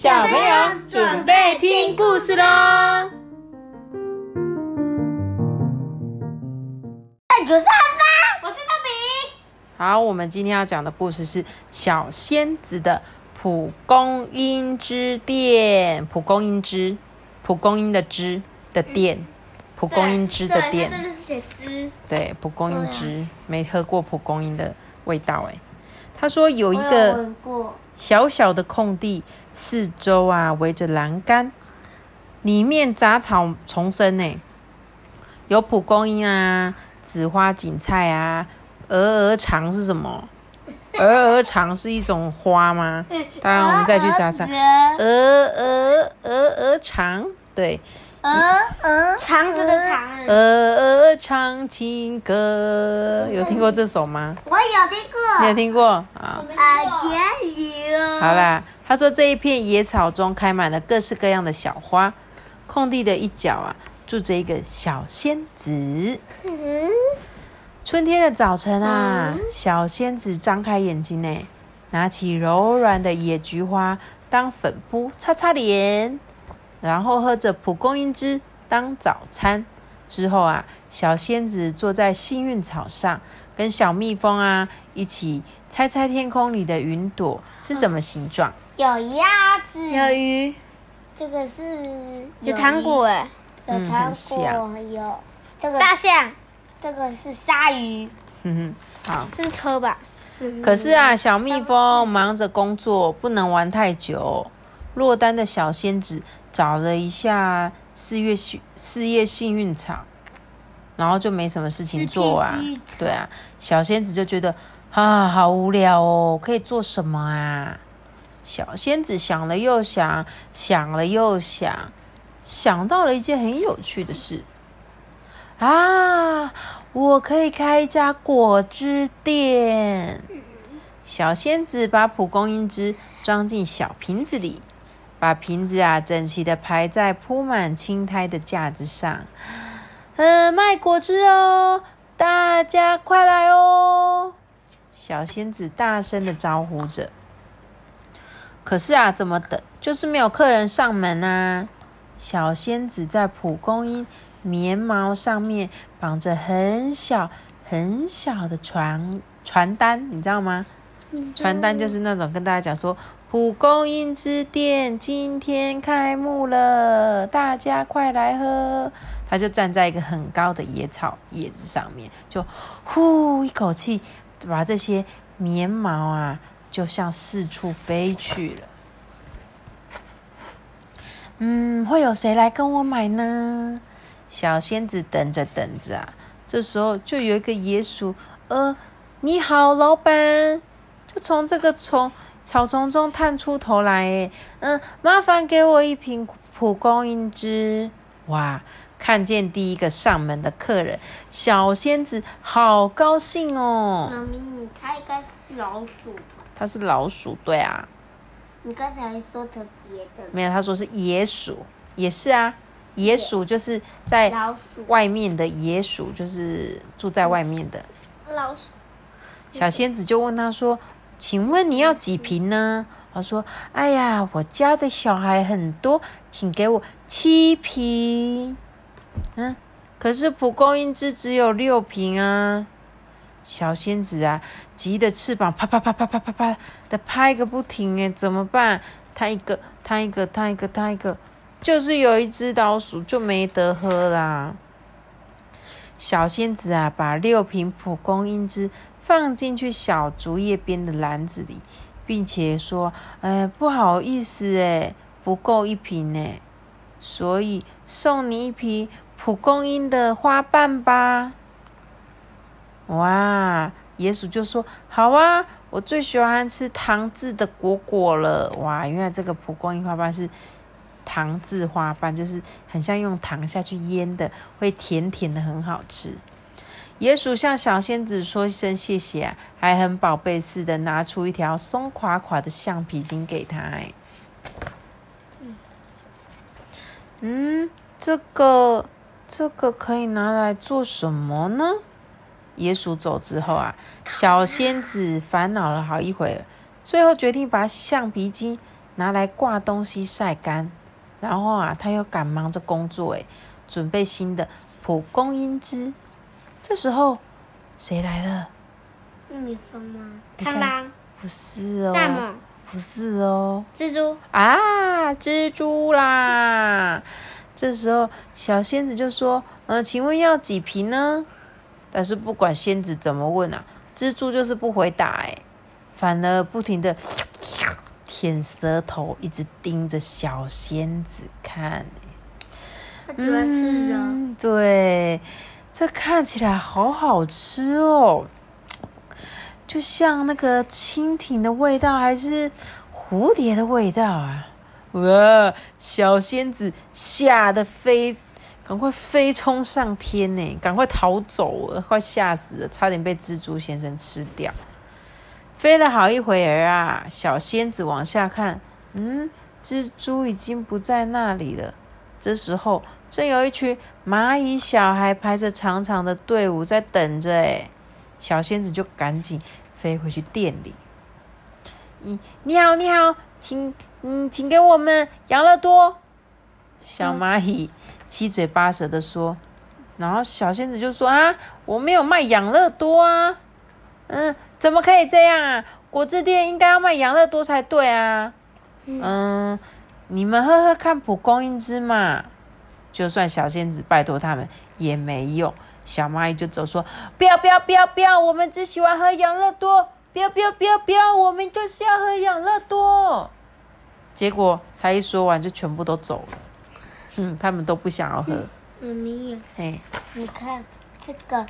小朋友准备听故事喽！我是大饼。好，我们今天要讲的故事是小仙子的蒲公英之店。蒲公英之，蒲公英的之的店，蒲公英枝的店。对，真的是写枝。对，蒲公英枝，没喝过蒲公英的味道哎。他说有一个。小小的空地，四周啊围着栏杆，里面杂草丛生呢，有蒲公英啊、紫花锦菜啊、鹅鹅肠是什么？鹅鹅肠是一种花吗？当然，我们再去查查。鹅鹅鹅鹅鹅肠，对，鹅鹅肠子的肠。鹅鹅唱情歌，有听过这首吗？我有听过。你有听过啊？好啦，他说这一片野草中开满了各式各样的小花，空地的一角啊，住着一个小仙子。嗯，春天的早晨啊，小仙子张开眼睛呢，拿起柔软的野菊花当粉扑擦擦脸，然后喝着蒲公英汁当早餐。之后啊，小仙子坐在幸运草上，跟小蜜蜂啊一起猜猜天空里的云朵是什么形状。有鸭子，有鱼，这个是有糖果哎，嗯有糖很像果，有这个大象，这个是鲨鱼。哼哼，好。这是车吧？可是啊，小蜜蜂忙着工作，不能玩太久。落单的小仙子找了一下四月幸四叶幸运草，然后就没什么事情做啊。对啊，小仙子就觉得啊，好无聊哦，可以做什么啊？小仙子想了又想，想了又想，想到了一件很有趣的事啊！我可以开一家果汁店。小仙子把蒲公英汁装进小瓶子里，把瓶子啊整齐的排在铺满青苔的架子上。呃，卖果汁哦，大家快来哦！小仙子大声的招呼着。可是啊，怎么等就是没有客人上门啊？小仙子在蒲公英棉毛上面绑着很小很小的传传单，你知道吗？传单就是那种跟大家讲说，蒲公英之店今天开幕了，大家快来喝。他就站在一个很高的野草叶子上面，就呼一口气，把这些棉毛啊，就向四处飞去了。嗯，会有谁来跟我买呢？小仙子等着等着啊，这时候就有一个野鼠，呃，你好，老板，就从这个丛草丛中探出头来，嗯，麻烦给我一瓶蒲公英汁。哇，看见第一个上门的客人，小仙子好高兴哦。妈咪，你猜应该是老鼠吧？它是老鼠，对啊，你刚才说的别的没有，他说是野鼠，也是啊，野鼠就是在。外面的野鼠，就是住在外面的。老鼠，小仙子就问他说：“请问你要几瓶呢？”他说：“哎呀，我家的小孩很多，请给我七瓶。”嗯，可是蒲公英汁只有六瓶啊！小仙子啊，急得翅膀啪啪啪啪啪啪啪的拍个不停，哎，怎么办？他一个，他一个，他一个，他一个，就是有一只老鼠就没得喝啦。小仙子啊，把六瓶蒲公英汁放进去小竹叶边的篮子里，并且说：“哎，不好意思，哎，不够一瓶呢，所以送你一瓶蒲公英的花瓣吧。”哇！野鼠就说：“好啊，我最喜欢吃糖渍的果果了。”哇！原来这个蒲公英花瓣是糖渍花瓣，就是很像用糖下去腌的，会甜甜的，很好吃。野鼠向小仙子说一声谢谢啊，还很宝贝似的拿出一条松垮垮的橡皮筋给他。哎，嗯，这个这个可以拿来做什么呢？野鼠走之后啊，小仙子烦恼了好一会儿，最后决定把橡皮筋拿来挂东西晒干。然后啊，他又赶忙着工作，哎，准备新的蒲公英枝。这时候，谁来了？蜜蜂吗？螳螂、不是哦，蚱蜢、不是哦，蜘蛛，啊，蜘蛛啦！这时候，小仙子就说：“呃，请问要几瓶呢？”但是不管仙子怎么问啊，蜘蛛就是不回答，哎，反而不停的舔舌头，一直盯着小仙子看。他喜欢吃肉。嗯，对，这看起来好好吃哦，就像那个蜻蜓的味道，还是蝴蝶的味道啊！哇，小仙子吓得飞，赶快飞冲上天呢，赶快逃走了，快吓死了，差点被蜘蛛先生吃掉。飞了好一会儿啊，小仙子往下看，嗯，蜘蛛已经不在那里了。这时候，正有一群蚂蚁小孩排着长长的队伍在等着，哎，小仙子就赶紧飞回去店里。你你好，你好，请嗯，请给我们养乐多。小蚂蚁七嘴八舌的说，然后小仙子就说啊，我没有卖养乐多啊，嗯，怎么可以这样啊？果汁店应该要卖养乐多才对啊，嗯。你们喝喝看蒲公英汁嘛，就算小仙子拜托他们也没用。小蚂蚁就走说：“不要不要不要不要，我们只喜欢喝养乐多！不要不要不要不要，我们就是要喝养乐多。”结果才一说完，就全部都走了。哼，他们都不想要喝。妈咪，哎，你看这个，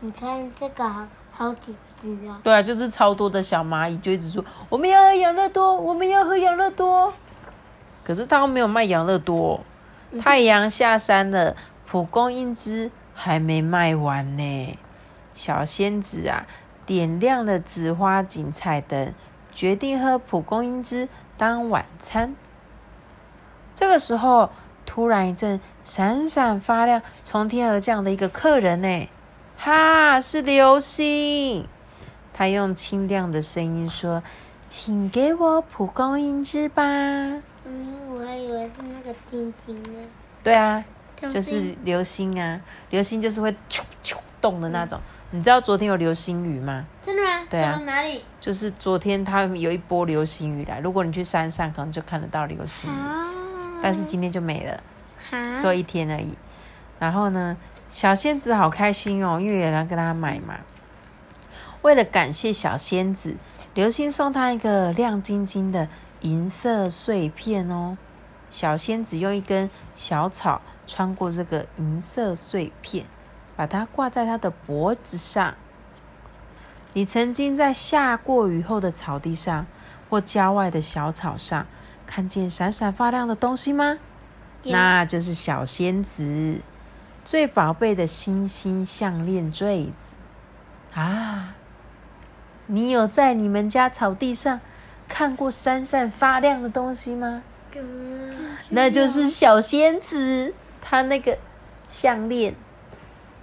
你看这个好好几只啊。对啊，就是超多的小蚂蚁就一直说：“我们要喝养乐多，我们要喝养乐多。”可是他又没有卖养乐多，太阳下山了，蒲公英汁还没卖完呢。小仙子啊，点亮了紫花锦彩灯，决定喝蒲公英汁当晚餐。这个时候，突然一阵闪闪发亮、从天而降的一个客人呢，哈，是流星。他用清亮的声音说：“请给我蒲公英汁吧。”嗯，我还以为是那个晶晶呢。对啊，就是流星啊，流星就是会啾啾动的那种。你知道昨天有流星雨吗？真的吗？对啊哪里？就是昨天它有一波流星雨来，如果你去山上，可能就看得到流星雨，啊，但是今天就没了，哈只有一天而已。然后呢，小仙子好开心哦，因为有人跟他买嘛。为了感谢小仙子，流星送他一个亮晶晶的银色碎片哦。小仙子用一根小草穿过这个银色碎片，把它挂在他的脖子上。你曾经在下过雨后的草地上或郊外的小草上看见闪闪发亮的东西吗？那就是小仙子最宝贝的星星项链坠子啊！你有在你们家草地上看过闪闪发亮的东西吗？那就是小仙子她那个项链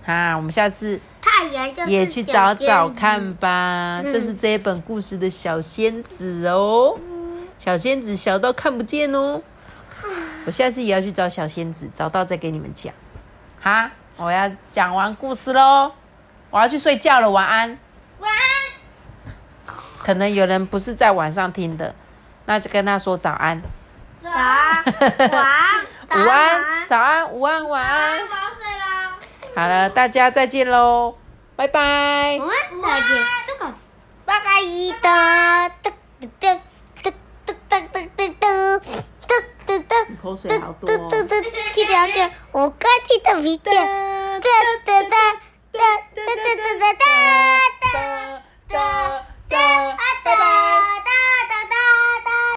啊！我们下次也去找找看吧，就是这一本故事的小仙子哦。小仙子小到看不见哦。我下次也要去找小仙子，找到再给你们讲。哈，我要讲完故事喽，我要去睡觉了，晚安。晚安。可能有人不是在晚上听的，那就跟他说早安、早安，晚安，午安、早安、午安、晚安。好了，大家再见喽，拜拜我。们再见，这个拜拜的噔噔噔噔噔噔噔噔噔噔噔噔。口水好多哦。噔噔噔，记得要跟我哥记得皮件。噔噔噔噔噔噔噔噔噔噔噔。哒哒